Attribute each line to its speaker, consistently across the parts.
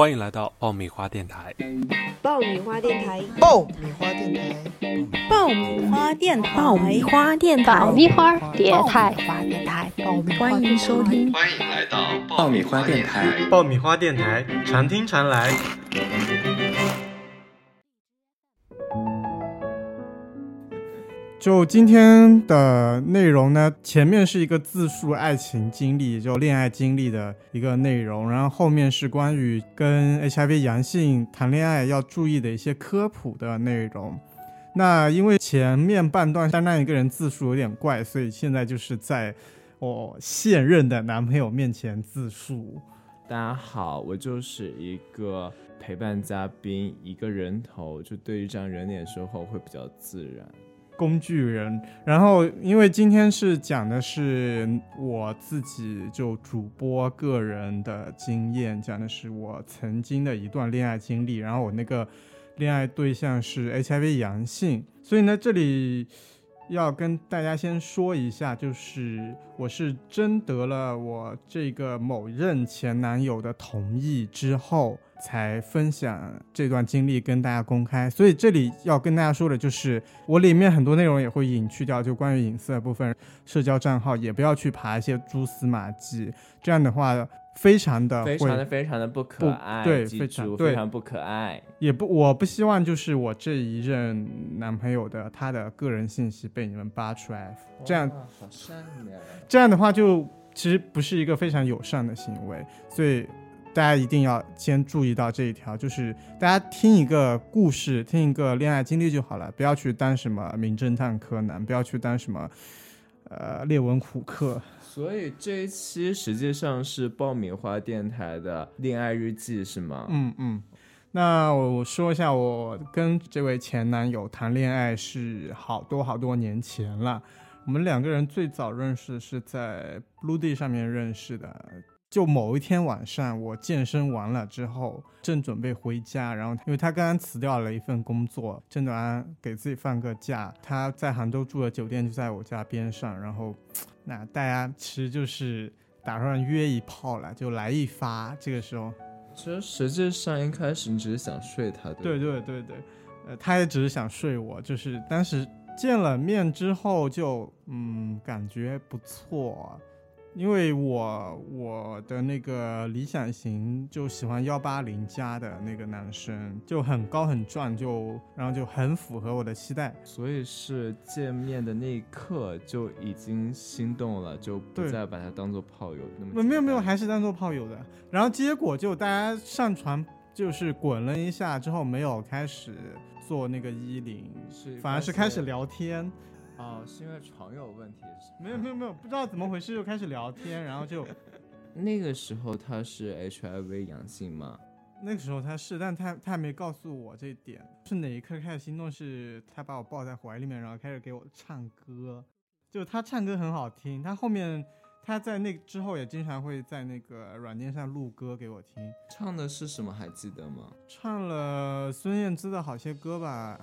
Speaker 1: 欢迎来到爆米花电台。
Speaker 2: 爆米花电台，
Speaker 3: 爆米花电台，
Speaker 4: 爆米花电台，
Speaker 5: 爆米花电台，
Speaker 6: 爆米花电台，
Speaker 5: 花电台，
Speaker 4: 欢迎收听。
Speaker 1: 欢迎来到
Speaker 7: 爆米花电台，
Speaker 8: 爆米花电台，常听常来。
Speaker 9: 就今天的内容呢，前面是一个自述爱情经历，就恋爱经历的一个内容，然后后面是关于跟 HIV 阳性谈恋爱要注意的一些科普的内容。那因为前面半段单单一个人自述有点怪，所以现在就是在我现任的男朋友面前自述。
Speaker 10: 大家好，我就是一个陪伴嘉宾，一个人头，就对于这样人脸说话会比较自然。
Speaker 9: 工具人，然后因为今天是讲的是我自己就主播个人的经验，讲的是我曾经的一段恋爱经历，然后我那个恋爱对象是 HIV 阳性，所以呢，这里要跟大家先说一下，就是我是征得了我这个某任前男友的同意之后。才分享这段经历跟大家公开，所以这里要跟大家说的就是，我里面很多内容也会隐去掉，就关于隐私的部分，社交账号也不要去爬一些蛛丝马迹，这样的话非常的
Speaker 10: 非常的非常的不可爱，
Speaker 9: 对，
Speaker 10: 非
Speaker 9: 常
Speaker 10: 非常不可爱，
Speaker 9: 也不我不希望就是我这一任男朋友的他的个人信息被你们扒出来，这样
Speaker 10: 好善良，
Speaker 9: 这样的话就其实不是一个非常友善的行为，所以。大家一定要先注意到这一条，就是大家听一个故事，听一个恋爱经历就好了，不要去当什么名侦探柯南，不要去当什么呃列文虎克。
Speaker 10: 所以这一期实际上是爆米花电台的恋爱日记，是吗？
Speaker 9: 嗯嗯。那我说一下，我跟这位前男友谈恋爱是好多好多年前了。我们两个人最早认识是在 Blue Day 上面认识的。就某一天晚上，我健身完了之后，正准备回家，然后因为他刚刚辞掉了一份工作，正准给自己放个假。他在杭州住的酒店就在我家边上，然后，那大家其实就是打算约一炮了，就来一发。这个时候，
Speaker 10: 其实实际上一开始你只是想睡他，
Speaker 9: 对对对对，呃，他也只是想睡我，就是当时见了面之后就嗯，感觉不错。因为我我的那个理想型就喜欢幺八零加的那个男生，就很高很壮，就然后就很符合我的期待，
Speaker 10: 所以是见面的那一刻就已经心动了，就不再把他当做炮友那么。
Speaker 9: 没有没有，还是当做炮友的。然后结果就大家上船就是滚了一下之后，没有开始做那个衣领，反而是开始聊天。
Speaker 10: 哦，是因为床有问题？
Speaker 9: 没有没有没有，不知道怎么回事就开始聊天，然后就
Speaker 10: 那个时候他是 HIV 阳性吗？
Speaker 9: 那个时候他是，但他他还没告诉我这点。是哪一刻开始心动？是他把我抱在怀里面，然后开始给我唱歌。就他唱歌很好听，他后面他在那之后也经常会在那个软件上录歌给我听。
Speaker 10: 唱的是什么？还记得吗？
Speaker 9: 唱了孙燕姿的好些歌吧，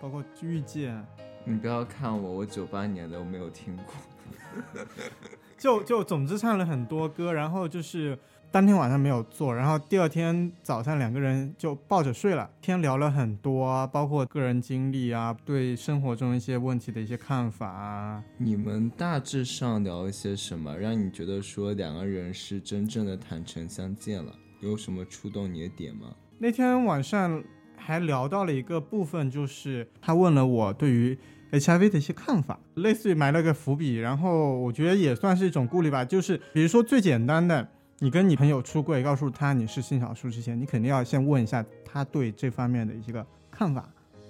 Speaker 9: 包括遇见。
Speaker 10: 你不要看我，我九八年的我没有听过，
Speaker 9: 就 就总之唱了很多歌，然后就是当天晚上没有做，然后第二天早上两个人就抱着睡了，天聊了很多，包括个人经历啊，对生活中一些问题的一些看法啊。
Speaker 10: 你们大致上聊一些什么，让你觉得说两个人是真正的坦诚相见了？有什么触动你的点吗？
Speaker 9: 那天晚上。还聊到了一个部分，就是他问了我对于 HIV 的一些看法，类似于埋了个伏笔，然后我觉得也算是一种顾虑吧。就是比如说最简单的，你跟你朋友出柜，告诉他你是性少数之前，你肯定要先问一下他对这方面的一个看法，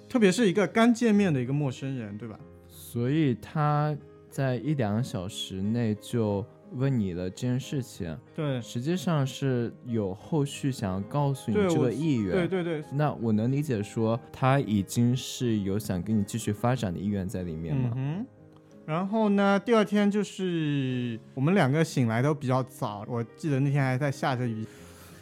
Speaker 9: 特别是一个刚见面的一个陌生人，对吧？
Speaker 10: 所以他在一两小时内就。问你的这件事情，
Speaker 9: 对，
Speaker 10: 实际上是有后续想要告诉你这个意愿，
Speaker 9: 对对对。
Speaker 10: 那我能理解说他已经是有想跟你继续发展的意愿在里面了。
Speaker 9: 嗯然后呢，第二天就是我们两个醒来都比较早，我记得那天还在下着雨，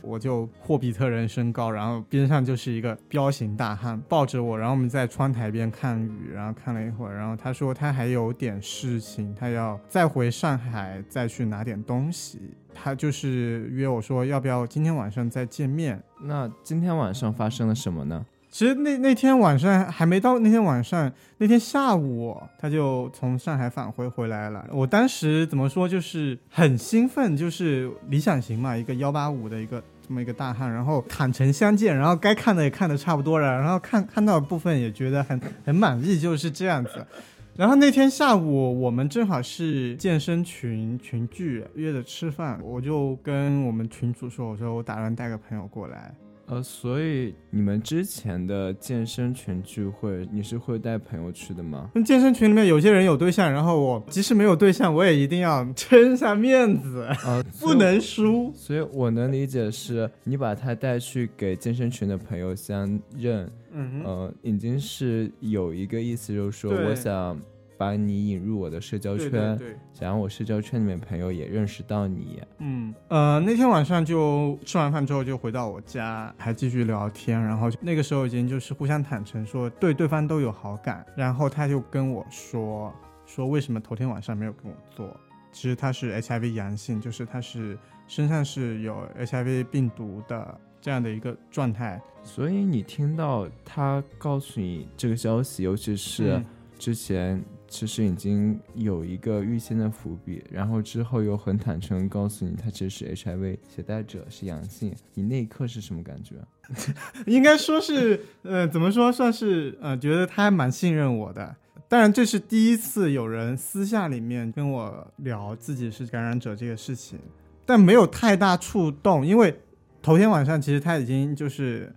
Speaker 9: 我就霍比特人身高，然后边上就是一个彪形大汉抱着我，然后我们在窗台边看雨，然后看了一会儿，然后他说他还有点事情，他要再回上海再去拿点东西，他就是约我说要不要今天晚上再见面。
Speaker 10: 那今天晚上发生了什么呢？
Speaker 9: 其实那那天晚上还没到，那天晚上那天下午他就从上海返回回来了。我当时怎么说，就是很兴奋，就是理想型嘛，一个幺八五的一个这么一个大汉，然后坦诚相见，然后该看的也看的差不多了，然后看 看到的部分也觉得很很满意，就是这样子。然后那天下午我们正好是健身群群聚约着吃饭，我就跟我们群主说，我说我打算带个朋友过来。
Speaker 10: 呃，所以你们之前的健身群聚会，你是会带朋友去的吗？
Speaker 9: 那健身群里面有些人有对象，然后我即使没有对象，我也一定要撑下面子，
Speaker 10: 呃，
Speaker 9: 不能输。
Speaker 10: 所以我能理解是你把他带去给健身群的朋友相认，
Speaker 9: 嗯哼，
Speaker 10: 呃，已经是有一个意思，就是说我想把你引入我的社交圈，
Speaker 9: 对对，
Speaker 10: 想让我社交圈里面朋友也认识到你。
Speaker 9: 嗯，呃，那天晚上就吃完饭之后就回到我家，还继续聊天，然后那个时候已经就是互相坦诚说对对方都有好感，然后他就跟我说说为什么头天晚上没有跟我做，其实他是 HIV 阳性，就是他是身上是有 HIV 病毒的这样的一个状态，
Speaker 10: 所以你听到他告诉你这个消息，尤其是
Speaker 9: 嗯。
Speaker 10: 之前其实已经有一个预先的伏笔，然后之后又很坦诚告诉你他其实是 HIV 携带者，是阳性，你那一刻是什么感觉？
Speaker 9: 应该说是，呃，怎么说，算是呃，觉得他还蛮信任我的。当然，这是第一次有人私下里面跟我聊自己是感染者这个事情，但没有太大触动，因为头天晚上其实他已经就是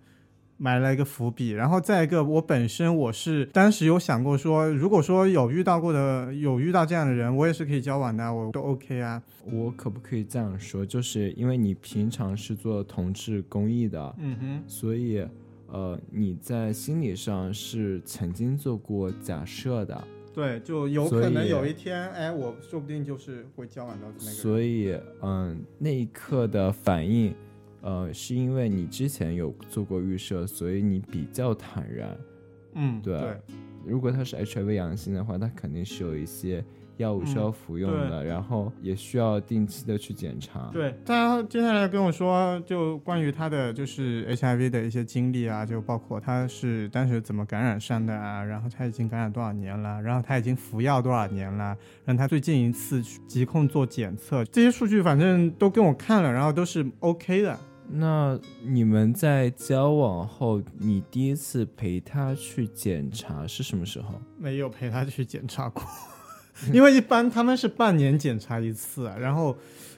Speaker 9: 埋了一个伏笔。然后再一个，我本身我是当时有想过说，如果说有遇到过的，有遇到这样的人，我也是可以交往的，我都 OK 啊。
Speaker 10: 我可不可以这样说？就是因为你平常是做同志公益的，
Speaker 9: 嗯哼，
Speaker 10: 所以呃，你在心理上是曾经做过假设的，
Speaker 9: 对，就有可能有一天，哎，我说不定就是会交往到那个。
Speaker 10: 所以嗯，那一刻的反应，呃，是因为你之前有做过预设，所以你比较坦然。
Speaker 9: 嗯，
Speaker 10: 对
Speaker 9: 对，
Speaker 10: 如果他是 HIV 阳性的话，他肯定是有一些药物需要服用的，然后也需要定期的去检查。
Speaker 9: 对，他接下来跟我说，就关于他的就是 HIV 的一些经历啊，就包括他是当时怎么感染上的啊，然后他已经感染多少年了，然后他已经服药多少年了，然后他最近一次去疾控做检测，这些数据反正都跟我看了，然后都是 OK 的。
Speaker 10: 那你们在交往后，你第一次陪他去检查是什么时候？
Speaker 9: 没有陪他去检查过，因为一般他们是半年检查一次，啊然后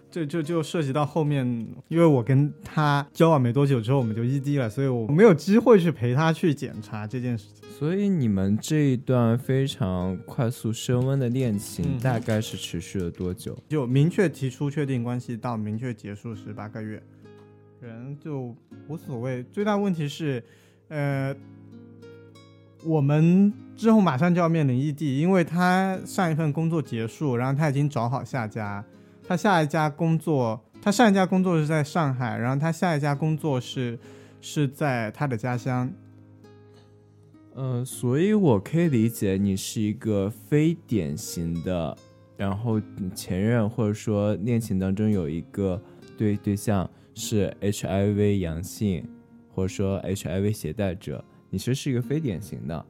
Speaker 9: 就就就涉及到后面，因为我跟他交往没多久之后我们就异地了，所以我没有机会去陪他去检查这件事情。
Speaker 10: 所以你们这一段非常快速升温的恋情，
Speaker 9: 嗯
Speaker 10: 大概是持续了多久？
Speaker 9: 就明确提出确定关系到明确结束是八个月，人就无所谓。最大问题是，呃，我们之后马上就要面临异地，因为他上一份工作结束，然后他已经找好下家，他下一家工作，他上一家工作是在上海，然后他下一家工作是是在他的家乡。
Speaker 10: 呃，所以我可以理解你是一个非典型的，然后前任或者说恋情当中有一个对对象是 HIV 阳性，或者说 HIV 携带者，你其实是一个非典型的，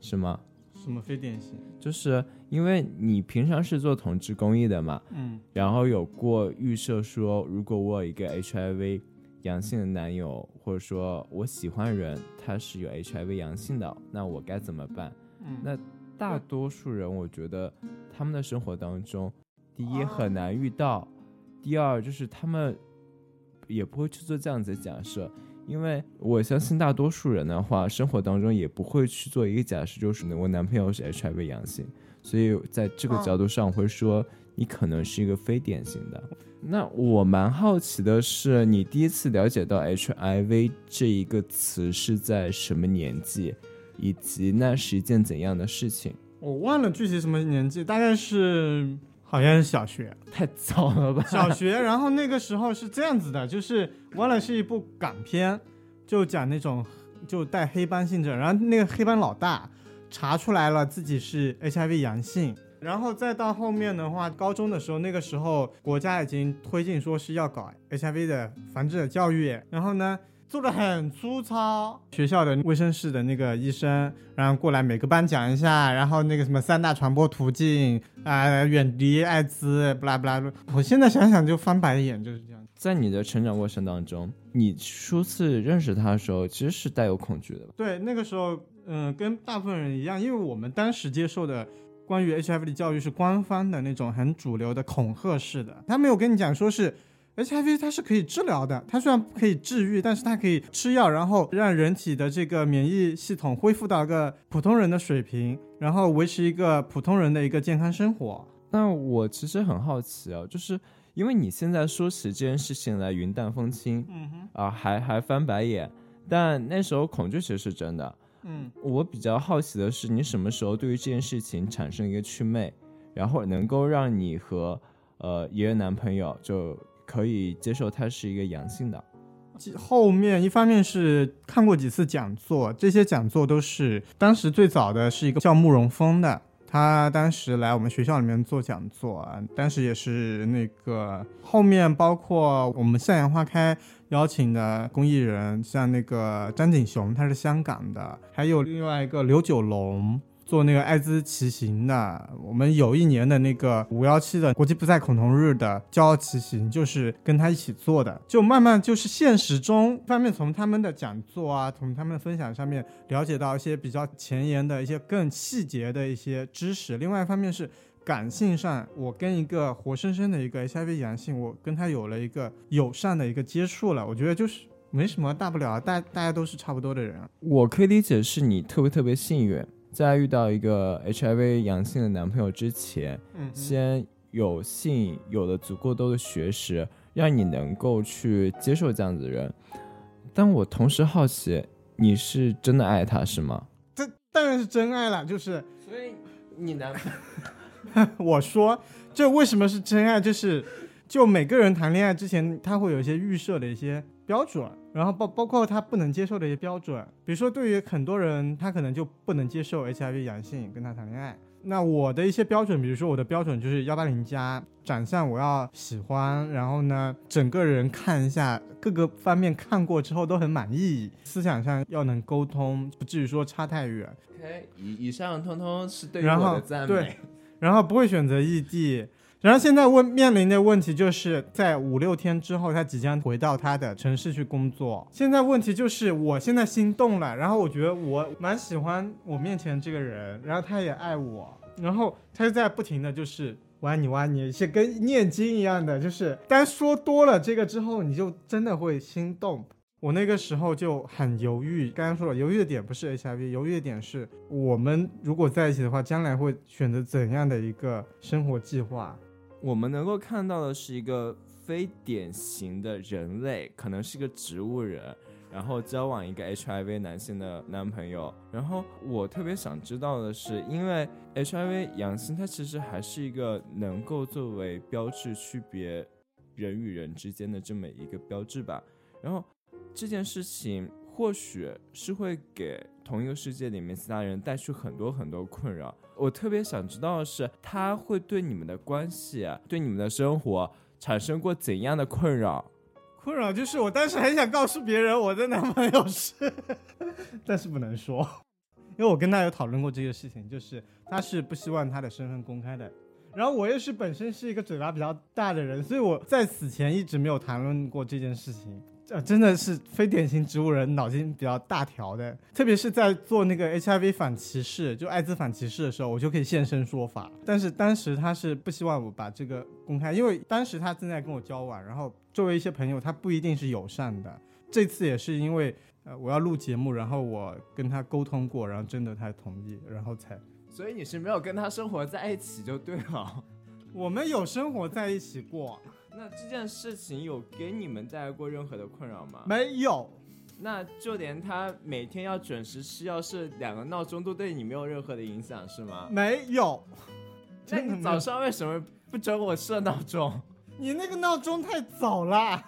Speaker 10: 是吗？
Speaker 9: 什么非典型？
Speaker 10: 就是因为你平常是做同志公益的嘛，
Speaker 9: 嗯
Speaker 10: 然后有过预设说，如果我有一个 HIV 阳性的男友，或者说我喜欢人他是有 HIV 阳性的，那我该怎么办？
Speaker 9: 嗯，
Speaker 10: 那大多数人，我觉得他们的生活当中，第一很难遇到，第二就是他们也不会去做这样子的假设，因为我相信大多数人的话，生活当中也不会去做一个假设，就是我男朋友是 HIV 阳性，所以在这个角度上，我会说你可能是一个非典型的。那我蛮好奇的是，你第一次了解到 HIV 这一个词是在什么年纪，以及那是一件怎样的事情？
Speaker 9: 我忘了具体什么年纪，大概是好像是小学，
Speaker 10: 太早了吧？
Speaker 9: 小学。然后那个时候是这样子的，就是《完了》是一部港片，就讲那种就带黑帮性质，然后那个黑帮老大查出来了自己是 HIV 阳性。然后再到后面的话，高中的时候，那个时候国家已经推进说是要搞 HIV 的防治的教育，然后呢做的很粗糙，学校的卫生室的那个医生，然后过来每个班讲一下，然后那个什么三大传播途径啊、远离艾滋，不啦不啦。我现在想想就翻白眼，就是这样。
Speaker 10: 在你的成长过程当中，你初次认识他的时候，其实是带有恐惧的？
Speaker 9: 对，那个时候，嗯，跟大部分人一样，因为我们当时接受的。关于 HIV 的教育是官方的那种很主流的恐吓式的，他没有跟你讲说是 HIV 它是可以治疗的，它虽然不可以治愈，但是它可以吃药，然后让人体的这个免疫系统恢复到一个普通人的水平，然后维持一个普通人的一个健康生活。
Speaker 10: 那我其实很好奇啊，就是因为你现在说起这件事情来云淡风轻，
Speaker 9: 嗯哼，
Speaker 10: 啊，还还翻白眼，但那时候恐惧其实是真的。
Speaker 9: 嗯，
Speaker 10: 我比较好奇的是，你什么时候对于这件事情产生一个祛魅，然后能够让你和呃爷爷男朋友就可以接受他是一个阳性的？
Speaker 9: 后面一方面是看过几次讲座，这些讲座都是当时最早的是一个叫慕容峰的，他当时来我们学校里面做讲座啊，当时也是那个后面包括我们向阳花开。邀请的公益人像那个张景雄，他是香港的，还有另外一个刘九龙做那个艾滋骑行的。我们有一年的那个五幺七的国际不再恐同日的骄傲骑行，就是跟他一起做的。就慢慢就是现实中方面从他们的讲座啊，从他们的分享上面了解到一些比较前沿的一些更细节的一些知识。另外一方面是。感性上，我跟一个活生生的一个 HIV 阳性，我跟他有了一个友善的一个接触了。我觉得就是没什么大不了，大大家都是差不多的人。
Speaker 10: 我可以理解是你特别特别幸运，在遇到一个 HIV 阳性的男朋友之前，
Speaker 9: 嗯，
Speaker 10: 先有幸有了足够多的学识，让你能够去接受这样子的人。但我同时好奇，你是真的爱他是吗？
Speaker 9: 这当然是真爱了，就是。
Speaker 10: 所以你男。
Speaker 9: 我说，这为什么是真爱？就是，就每个人谈恋爱之前，他会有一些预设的一些标准，然后包包括他不能接受的一些标准。比如说，对于很多人，他可能就不能接受 HIV 阳性跟他谈恋爱。那我的一些标准，比如说我的标准就是幺八零加，长相我要喜欢，然后呢，整个人看一下各个方面看过之后都很满意，思想上要能沟通，不至于说差太远。
Speaker 10: OK，以以上通通是对我的赞美。
Speaker 9: 然后不会选择异地，然后现在问面临的问题就是在五六天之后，他即将回到他的城市去工作。现在问题就是，我现在心动了，然后我觉得我蛮喜欢我面前这个人，然后他也爱我，然后他就在不停的就是我爱你，我爱你，是跟念经一样的，就是当说多了这个之后，你就真的会心动。我那个时候就很犹豫，刚刚说了，犹豫的点不是 HIV，犹豫的点是我们如果在一起的话，将来会选择怎样的一个生活计划？
Speaker 10: 我们能够看到的是一个非典型的人类，可能是个植物人，然后交往一个 HIV 男性的男朋友。然后我特别想知道的是，因为 HIV 阳性，它其实还是一个能够作为标志区别人与人之间的这么一个标志吧。然后。这件事情或许是会给同一个世界里面其他人带去很多很多困扰。我特别想知道的是，他会对你们的关系、对你们的生活产生过怎样的困扰？
Speaker 9: 困扰就是我当时很想告诉别人我的男朋友是，但是不能说，因为我跟他有讨论过这个事情，就是他是不希望他的身份公开的。然后我又是本身是一个嘴巴比较大的人，所以我在此前一直没有谈论过这件事情。呃，真的是非典型植物人，脑筋比较大条的。特别是在做那个 HIV 反歧视，就艾滋反歧视的时候，我就可以现身说法。但是当时他是不希望我把这个公开，因为当时他正在跟我交往，然后作为一些朋友，他不一定是友善的。这次也是因为呃我要录节目，然后我跟他沟通过，然后征得他同意，然后才。
Speaker 10: 所以你是没有跟他生活在一起就对了。
Speaker 9: 我们有生活在一起过。
Speaker 10: 那这件事情有给你们带来过任何的困扰吗？
Speaker 9: 没有。
Speaker 10: 那就连他每天要准时吃药，是两个闹钟都对你没有任何的影响，是吗？
Speaker 9: 没有。
Speaker 10: 那你早上为什么不准我设闹钟。
Speaker 9: 你那个闹钟太早了，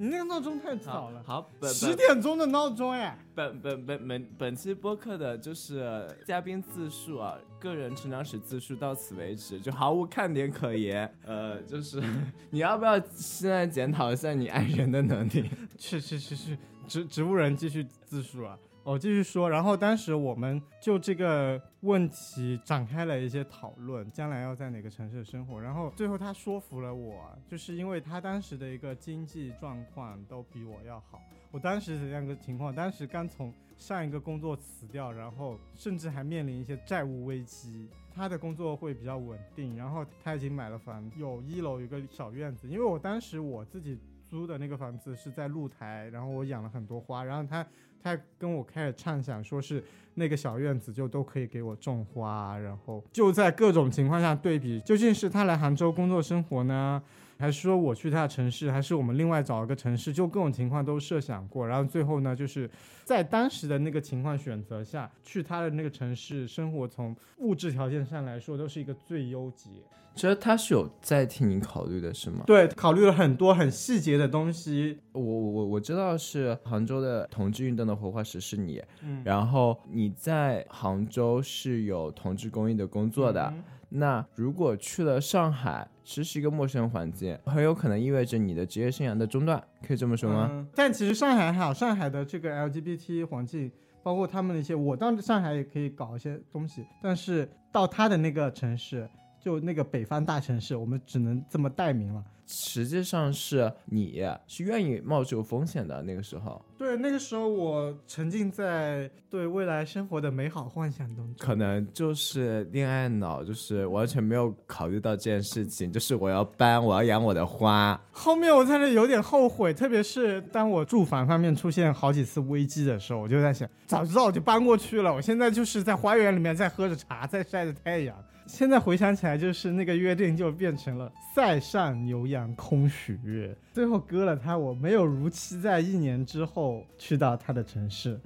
Speaker 9: 你那个闹钟太早了，
Speaker 10: 好，本
Speaker 9: 十点钟的闹钟哎。
Speaker 10: 本本本本本期播客的就是嘉宾自述啊，个人成长史自述到此为止，就毫无看点可言。呃，就是 你要不要现在检讨一下你爱人的能力？
Speaker 9: 去去去去，植植物人继续自述啊。我继续说，然后当时我们就这个问题展开了一些讨论，将来要在哪个城市生活。然后最后他说服了我，就是因为他当时的一个经济状况都比我要好。我当时是这样个情况，当时刚从上一个工作辞掉，然后甚至还面临一些债务危机。他的工作会比较稳定，然后他已经买了房，有一楼有个小院子。因为我当时我自己租的那个房子是在露台，然后我养了很多花，然后他。他跟我开始畅想，说是那个小院子就都可以给我种花，然后就在各种情况下对比，究竟是他来杭州工作生活呢，还是说我去他的城市，还是我们另外找一个城市，就各种情况都设想过，然后最后呢，就是在当时的那个情况选择下去他的那个城市生活，从物质条件上来说都是一个最优解。
Speaker 10: 其实他是有在替你考虑的，是吗？
Speaker 9: 对，考虑了很多很细节的东西。
Speaker 10: 我我我我知道是杭州的同志运动的活化石是你，
Speaker 9: 嗯，
Speaker 10: 然后你在杭州是有同志公益的工作的。那如果去了上海，其实是一个陌生环境，很有可能意味着你的职业生涯的中断，可以这么说吗？
Speaker 9: 但其实上海还好，上海的这个 LGBT 环境，包括他们的一些，我到上海也可以搞一些东西，但是到他的那个城市。就那个北方大城市，我们只能这么代名了。
Speaker 10: 实际上是你是愿意冒这个风险的那个时候。
Speaker 9: 对，那个时候我沉浸在对未来生活的美好幻想当中。
Speaker 10: 可能就是恋爱脑，就是完全没有考虑到这件事情，就是我要搬，我要养我的花。
Speaker 9: 后面我在那有点后悔，特别是当我住房方面出现好几次危机的时候，我就在想，早知道我就搬过去了。我现在就是在花园里面在喝着茶，在晒着太阳。现在回想起来，就是那个约定就变成了塞上牛羊空许月，最后割了他，我没有如期在一年之后去到他的城市。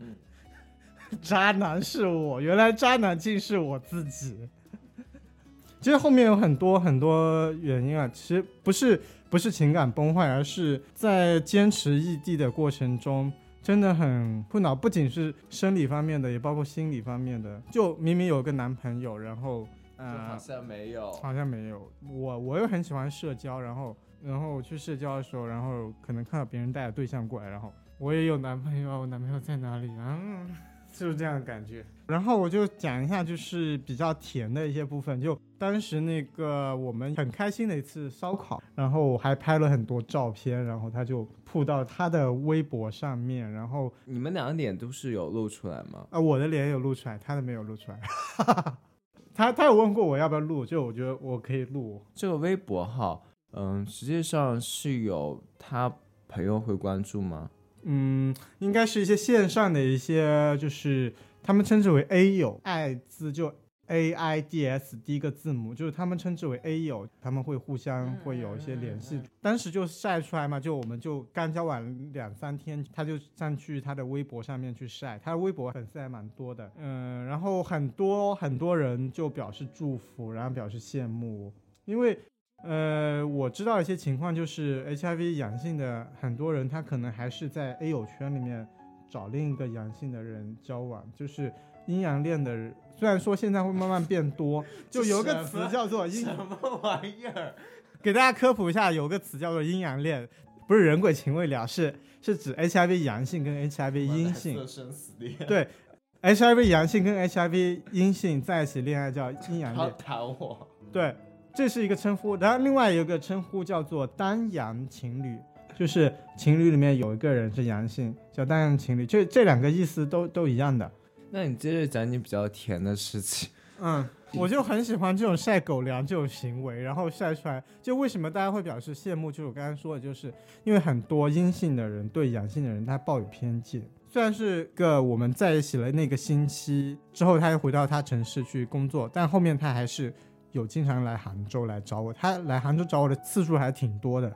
Speaker 9: 渣男是我，原来渣男竟是我自己。其实后面有很多很多原因啊，其实不是不是情感崩坏，而是在坚持异地的过程中，真的很苦恼，不仅是生理方面的，也包括心理方面的。就明明有个男朋友，然后。
Speaker 10: 好像没有，
Speaker 9: 好像没有。我我又很喜欢社交，然后然后去社交的时候，然后可能看到别人带着对象过来，然后我也有男朋友，我男朋友在哪里啊？就是这样的感觉。然后我就讲一下，就是比较甜的一些部分。就当时那个我们很开心的一次烧烤，然后我还拍了很多照片，然后他就铺到他的微博上面。然后
Speaker 10: 你们两个脸都是有露出来吗？
Speaker 9: 啊，我的脸有露出来，他的没有露出来。他他有问过我要不要录，就我觉得我可以录
Speaker 10: 这个微博号，嗯，实际上是有他朋友会关注吗？
Speaker 9: 嗯，应该是一些线上的一些，就是他们称之为 A 友，爱字就。A I D S 第一个字母就是他们称之为 A 友，他们会互相会有一些联系。当时就晒出来嘛，就我们就刚交往两三天，他就上去他的微博上面去晒，他的微博粉丝还蛮多的，嗯，然后很多很多人就表示祝福，然后表示羡慕，因为呃我知道一些情况，就是 H I V 阳性的很多人，他可能还是在 A 友圈里面找另一个阳性的人交往，就是阴阳恋的人。虽然说现在会慢慢变多，就有个词叫做阴
Speaker 10: 什么玩意儿？
Speaker 9: 给大家科普一下，有个词叫做阴阳恋，不是人鬼情未了，是是指 HIV 阳性跟 HIV 阴性。对，HIV 阳性跟 HIV 阴性在一起恋爱叫阴阳恋。
Speaker 10: 打我。
Speaker 9: 对，这是一个称呼。然后另外有个称呼叫做单阳情侣，就是情侣里面有一个人是阳性，叫单阳情侣。这这两个意思都都一样的。
Speaker 10: 那你接着讲你比较甜的事情。
Speaker 9: 嗯，我就很喜欢这种晒狗粮这种行为，然后晒出来。就为什么大家会表示羡慕？就是我刚才说的，就是因为很多阴性的人对阳性的人他抱有偏见。虽然是个我们在一起了那个星期之后，他又回到他城市去工作，但后面他还是有经常来杭州来找我。他来杭州找我的次数还挺多的。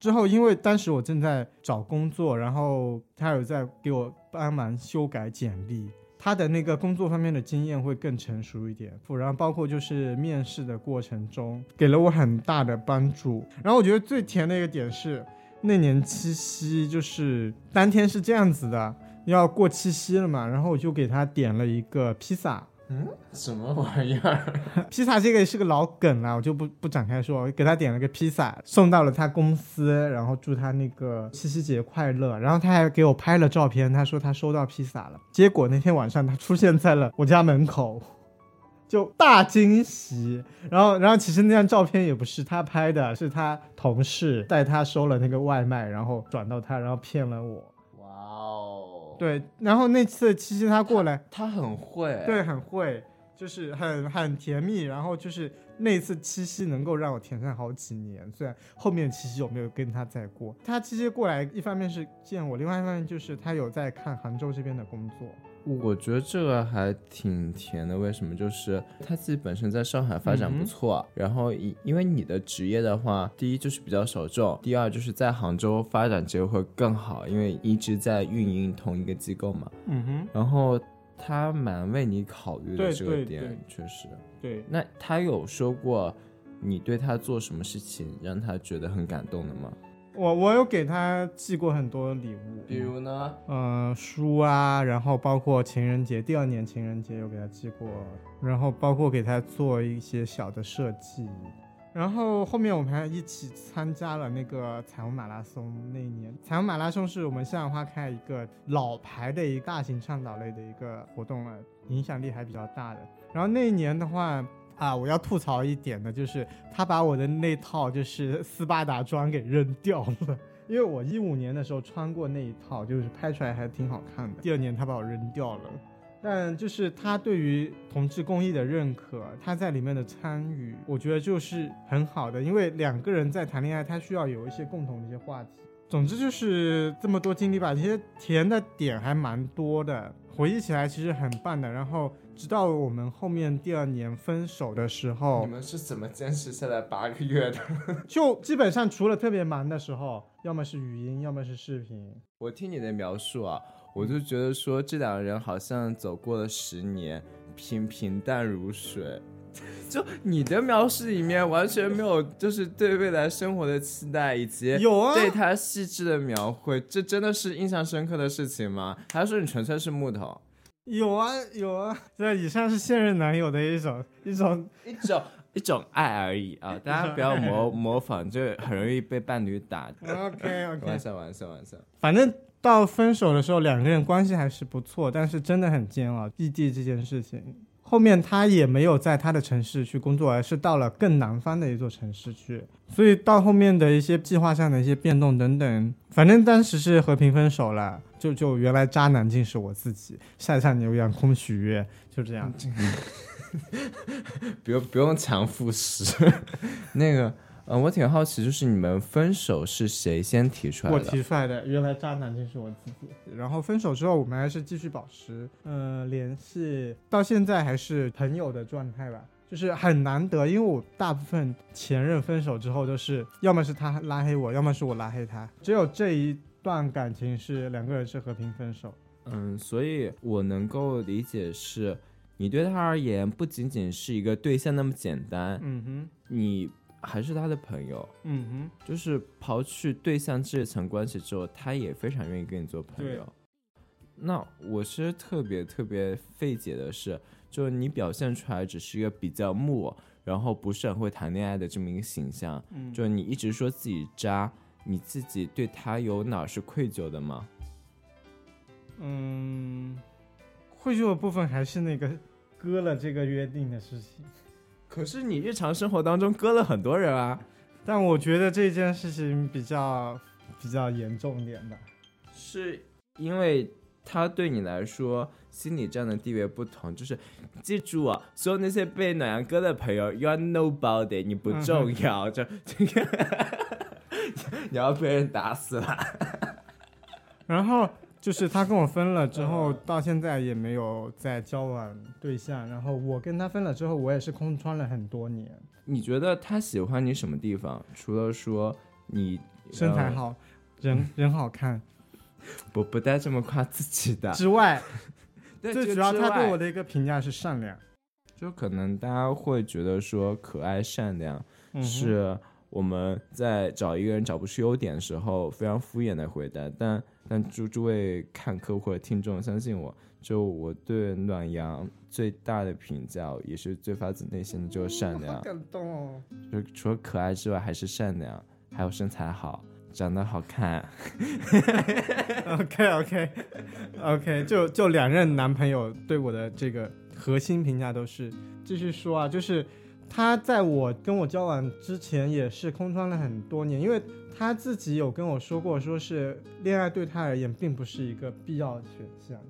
Speaker 9: 之后因为当时我正在找工作，然后他有在给我帮忙修改简历。他的那个工作方面的经验会更成熟一点，然后包括就是面试的过程中给了我很大的帮助。然后我觉得最甜的一个点是，那年七夕就是当天是这样子的，要过七夕了嘛，然后我就给他点了一个披萨。
Speaker 10: 嗯，什么玩意儿？
Speaker 9: 披萨这个是个老梗了，我就不不展开说。我给他点了个披萨，送到了他公司，然后祝他那个七夕节快乐。然后他还给我拍了照片，他说他收到披萨了。结果那天晚上他出现在了我家门口，就大惊喜。然后，然后其实那张照片也不是他拍的，是他同事带他收了那个外卖，然后转到他，然后骗了我。对，然后那次七夕他过来，
Speaker 10: 他很会，
Speaker 9: 对，很会，就是很很甜蜜。然后就是那次七夕能够让我甜上好几年，虽然后面七夕我没有跟他再过。他七夕过来，一方面是见我，另外一方面就是他有在看杭州这边的工作。
Speaker 10: 我觉得这个还挺甜的，为什么？就是他自己本身在上海发展不错，然后因因为你的职业的话，第一就是比较小众，第二就是在杭州发展机会会更好，因为一直在运营同一个机构嘛。
Speaker 9: 嗯哼。
Speaker 10: 然后他蛮为你考虑的这个
Speaker 9: 点，
Speaker 10: 确实。
Speaker 9: 对。
Speaker 10: 那他有说过你对他做什么事情让他觉得很感动的吗？
Speaker 9: 我我有给他寄过很多礼物，
Speaker 10: 比如呢，
Speaker 9: 嗯，书啊，然后包括情人节，第二年情人节有给他寄过，然后包括给他做一些小的设计，然后后面我们还一起参加了那个彩虹马拉松。那一年彩虹马拉松是我们向阳花开一个老牌的一个大型倡导类的一个活动了，影响力还比较大的。然后那一年的话。啊，我要吐槽一点的就是他把我的那套就是斯巴达装给扔掉了，因为我一五年的时候穿过那一套，就是拍出来还挺好看的。第二年他把我扔掉了，但就是他对于同志公益的认可，他在里面的参与，我觉得就是很好的，因为两个人在谈恋爱，他需要有一些共同的一些话题。总之就是这么多经历吧，其实甜的点还蛮多的，回忆起来其实很棒的。然后。直到我们后面第二年分手的时候，
Speaker 10: 你们是怎么坚持下来八个月的？
Speaker 9: 就基本上除了特别忙的时候，要么是语音，要么是视频。
Speaker 10: 我听你的描述啊，我就觉得说这两个人好像走过了十年，平平淡如水。就你的描述里面完全没有，就是对未来生活的期待，以及
Speaker 9: 有啊，
Speaker 10: 对他细致的描绘，这真的是印象深刻的事情吗？还是说你纯粹是木头？
Speaker 9: 有啊有啊，这以上是现任男友的一种一种
Speaker 10: 一种一种爱而已啊！大家不要模 模仿，就很容易被伴侣打。
Speaker 9: OK OK，
Speaker 10: 玩笑玩笑玩笑。
Speaker 9: 反正到分手的时候，两个人关系还是不错，但是真的很煎熬。异地这件事情，后面他也没有在他的城市去工作，而是到了更南方的一座城市去。所以到后面的一些计划上的一些变动等等，反正当时是和平分手了。就就原来渣男竟是我自己，下下牛羊空许愿，就这样。
Speaker 10: 不用不用强复实。那个，嗯，我挺好奇，就是你们分手是谁先提出来的？
Speaker 9: 我提出来的。原来渣男就是我自己。然后分手之后，我们还是继续保持呃联系，到现在还是朋友的状态吧。就是很难得，因为我大部分前任分手之后都是，要么是他拉黑我，要么是我拉黑他，只有这一。段感情是两个人是和平分手，
Speaker 10: 嗯，所以我能够理解是，你对他而言不仅仅是一个对象那么简单，
Speaker 9: 嗯哼，
Speaker 10: 你还是他的朋友，
Speaker 9: 嗯哼，
Speaker 10: 就是刨去对象这层关系之后，他也非常愿意跟你做朋友。那我是特别特别费解的是，就是你表现出来只是一个比较木，然后不是很会谈恋爱的这么一个形象，
Speaker 9: 嗯，
Speaker 10: 就你一直说自己渣。你自己对他有哪是愧疚的吗？
Speaker 9: 嗯，愧疚的部分还是那个割了这个约定的事情。
Speaker 10: 可是你日常生活当中割了很多人啊。
Speaker 9: 但我觉得这件事情比较比较严重点吧。
Speaker 10: 是因为他对你来说心理上的地位不同，就是记住啊，所有那些被暖阳割的朋友，you are nobody，你不重要，就这个。你要被人打死了，
Speaker 9: 然后就是他跟我分了之后，到现在也没有再交往对象。然后我跟他分了之后，我也是空窗了很多年。
Speaker 10: 你觉得他喜欢你什么地方？除了说你
Speaker 9: 身材好，人 人好看，
Speaker 10: 不不带这么夸自己的
Speaker 9: 之外，最主要他对我
Speaker 10: 的
Speaker 9: 的一个评价是善良，
Speaker 10: 就可能大家会觉得说可爱善良是我们在找一个人找不出优点的时候非常敷衍的回答，但但诸诸位看客或者听众相信我，就我对暖阳最大的评价也是最发自内心的就是善良
Speaker 9: 好，感动哦。
Speaker 10: 就是除了可爱之外还是善良，还有身材好，长得好看。
Speaker 9: OK OK OK，就就两任男朋友对我的这个核心评价都是，继续说啊，就是他在我跟我交往之前也是空窗了很多年，因为他自己有跟我说过，说是恋爱对他而言并不是一个必要的选项，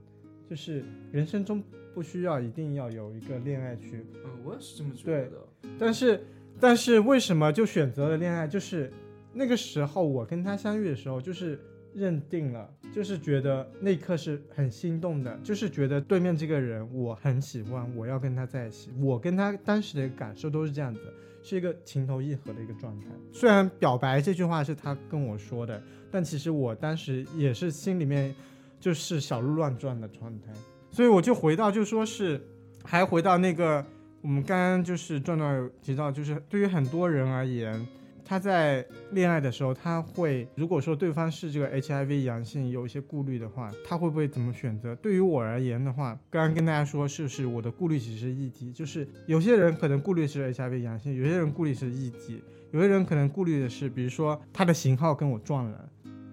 Speaker 9: 就是人生中不需要一定要有一个恋爱去
Speaker 10: 嗯，我也是这么觉
Speaker 9: 对但是，但是为什么就选择了恋爱？就是那个时候我跟他相遇的时候，就是认定了，就是觉得那一刻是很心动的，就是觉得对面这个人我很喜欢，我要跟他在一起。我跟他当时的感受都是这样子，是一个情投意合的一个状态。虽然表白这句话是他跟我说的，但其实我当时也是心里面就是小鹿乱撞的状态。所以我就回到，就说是还回到那个。我们刚刚就是壮壮提到，就是对于很多人而言，他在恋爱的时候，他会如果说对方是这个 HIV 阳性，有一些顾虑的话，他会不会怎么选择？对于我而言的话，刚刚跟大家说，是不是我的顾虑其实是异己，就是有些人可能顾虑是 HIV 阳性，有些人顾虑是异己，有些人可能顾虑的是，比如说他的型号跟我撞了，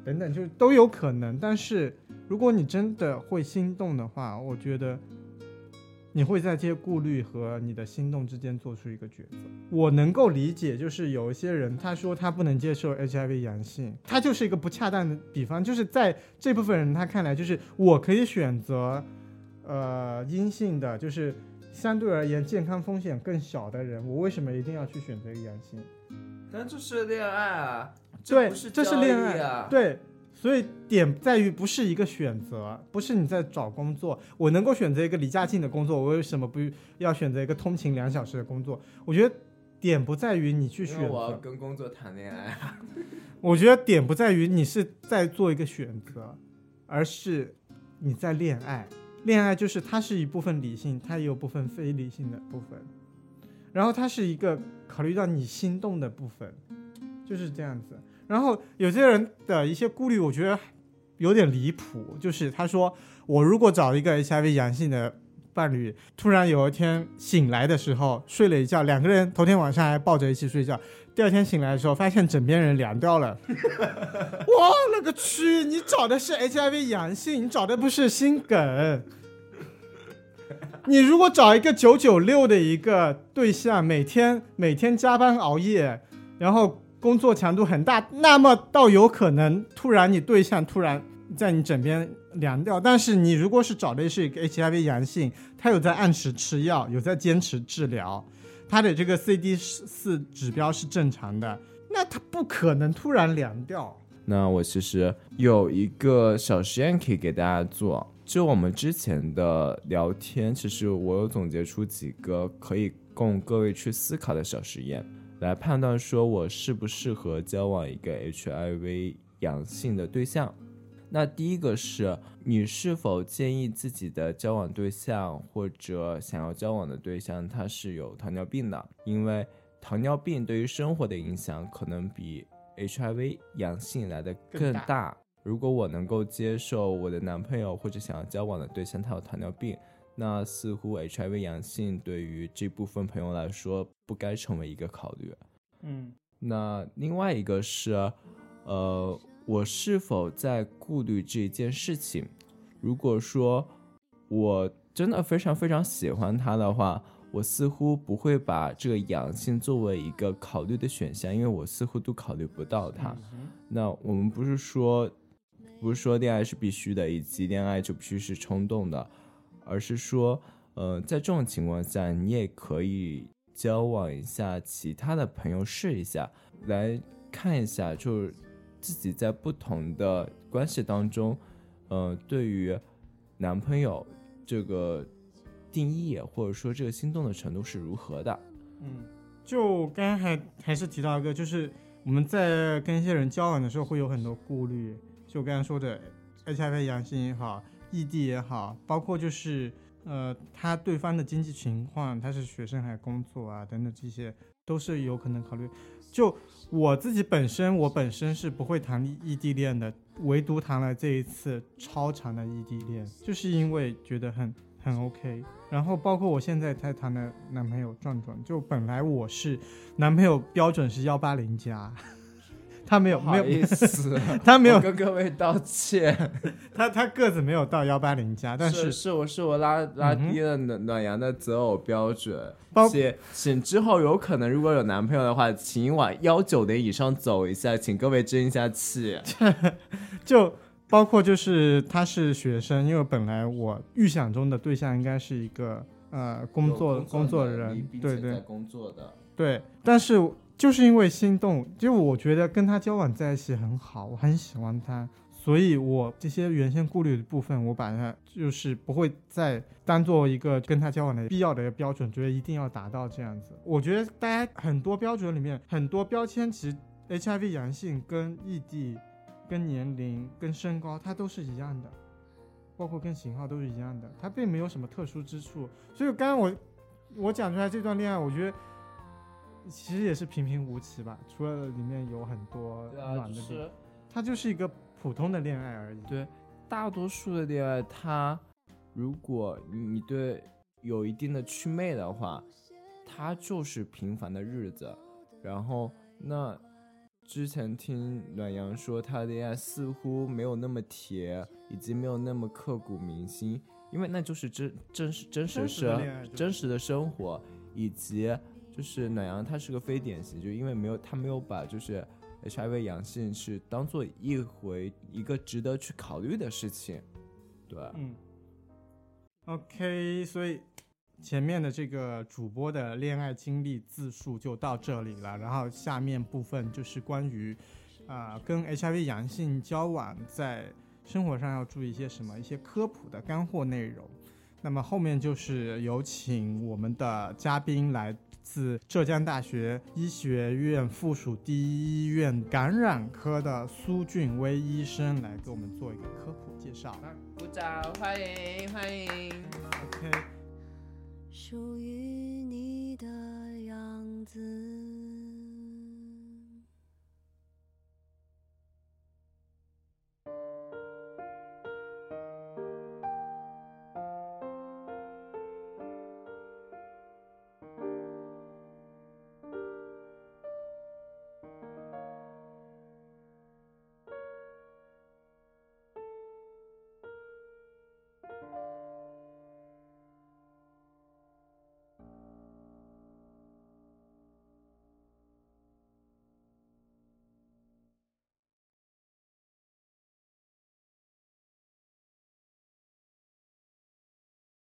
Speaker 9: 等等，就是都有可能。但是如果你真的会心动的话，我觉得。你会在这些顾虑和你的心动之间做出一个抉择。我能够理解，就是有一些人他说他不能接受 HIV 阳性，他就是一个不恰当的比方，就是在这部分人他看来，就是我可以选择，呃，阴性的，就是相对而言健康风险更小的人，我为什么一定要去选择一个阳性？
Speaker 10: 但这是恋爱啊，
Speaker 9: 对，
Speaker 10: 不是
Speaker 9: 这是恋爱，
Speaker 10: 啊
Speaker 9: 对。所以点在于不是一个选择，不是你在找工作，我能够选择一个离家近的工作，我为什么不要选择一个通勤两小时的工作？我觉得点不在于你去选
Speaker 10: 我要
Speaker 9: 择，
Speaker 10: 跟工作谈恋爱啊。
Speaker 9: 我觉得点不在于你是在做一个选择，而是你在恋爱。恋爱就是它是一部分理性，它也有部分非理性的部分，然后它是一个考虑到你心动的部分，就是这样子。然后有些人的一些顾虑，我觉得有点离谱，就是他说我如果找一个 HIV 阳性的伴侣，突然有一天醒来的时候睡了一觉，两个人头天晚上还抱着一起睡觉，第二天醒来的时候发现枕边人凉掉了，我勒个去！你找的是 HIV 阳性，你找的不是心梗。你如果找一个九九六的一个对象，每天每天加班熬夜，然后工作强度很大，那么倒有可能突然你对象突然在你枕边凉掉。但是你如果是找的是一个 HIV 阳性，他有在按时吃药，有在坚持治疗，他的这个 CD 四指标是正常的，那他不可能突然凉掉。
Speaker 10: 那我其实有一个小实验可以给大家做，就我们之前的聊天，其实我有总结出几个可以供各位去思考的小实验，来判断说我适不适合交往一个 HIV 阳性的对象。那第一个是你是否建议自己的交往对象或者想要交往的对象他是有糖尿病的？因为糖尿病对于生活的影响可能比 HIV 阳性来的更。大如果我能够接受我的男朋友或者想要交往的对象他有糖尿病，那似乎 HIV 阳性对于这部分朋友来说不该成为一个考虑。
Speaker 9: 嗯
Speaker 10: 那另外一个是，呃，我是否在顾虑这件事情？如果说我真的非常非常喜欢他的话，我似乎不会把这个阳性作为一个考虑的选项，因为我似乎都考虑不到他。那我们不是说，不是说恋爱是必须的，以及恋爱就必须是冲动的，而是说，呃，在这种情况下，你也可以交往一下其他的朋友试一下，来看一下，就是自己在不同的关系当中，呃，对于男朋友这个定义或者说这个心动的程度是如何的。
Speaker 9: 嗯，就刚刚还还是提到一个，就是我们在跟一些人交往的时候会有很多顾虑，就我刚刚说的 HIV 阳性也好异地也好，包括就是呃他对方的经济情况，他是学生还是工作啊等等这些都是有可能考虑。就我自己本身，我本身是不会谈异地恋的，唯独谈了这一次超长的异地恋，就是因为觉得很很 OK。然后包括我现在在谈的男朋友壮壮，就本来我是男朋友标准是幺八零加，他没有没有
Speaker 10: 意思，
Speaker 9: 他没有。
Speaker 10: 跟各位道歉。
Speaker 9: 他他个子没有到幺八零加，但
Speaker 10: 是。
Speaker 9: 是
Speaker 10: 是我是我拉拉低了暖暖阳的择偶标准，
Speaker 9: 包。
Speaker 10: 请请之后有可能如果有男朋友的话，请往幺九零以上走一下，请各位争一下气。
Speaker 9: 就包括就是他是学生，因为本来我预想中的对象应该是一个呃工作工作人，
Speaker 10: 并
Speaker 9: 对对。
Speaker 10: 工作的，
Speaker 9: 对，但是就是因为心动，就我觉得跟他交往在一起很好，我很喜欢他，所以我这些原先顾虑的部分，我把它就是不会再当做一个跟他交往的必要的一个标准，觉得一定要达到这样子。我觉得大家很多标准里面很多标签，其实 HIV 阳性跟异地、跟年龄、跟身高，它都是一样的。包括跟型号都是一样的，它并没有什么特殊之处。所以刚刚我我讲出来这段恋爱，我觉得其实也是平平无奇吧，除了里面有很多
Speaker 10: 啊，
Speaker 9: 暖的地方，
Speaker 10: 就是
Speaker 9: 它就是一个普通的恋爱而已。
Speaker 10: 对大多数的恋爱，它如果你对有一定的祛魅的话，它就是平凡的日子。然后那之前听暖阳说，他的恋爱似乎没有那么甜，以及没有那么刻骨铭心，因为那就是真真实真实
Speaker 9: 是
Speaker 10: 真实的生活，以及就是暖阳他是个非典型，就因为没有他没有把就是 HIV 阳性是当做一回一个值得去考虑的事情，对，
Speaker 9: 嗯，OK，所以前面的这个主播的恋爱经历自述就到这里了，然后下面部分就是关于啊、跟 HIV 阳性交往在生活上要注意一些什么一些科普的干货内容。那么后面就是有请我们的嘉宾来自浙江大学医学院附属第一医院感染科的苏俊威医生来给我们做一个科普介绍。
Speaker 10: 鼓掌，欢迎欢迎。
Speaker 9: OK。
Speaker 3: 属于你的样子。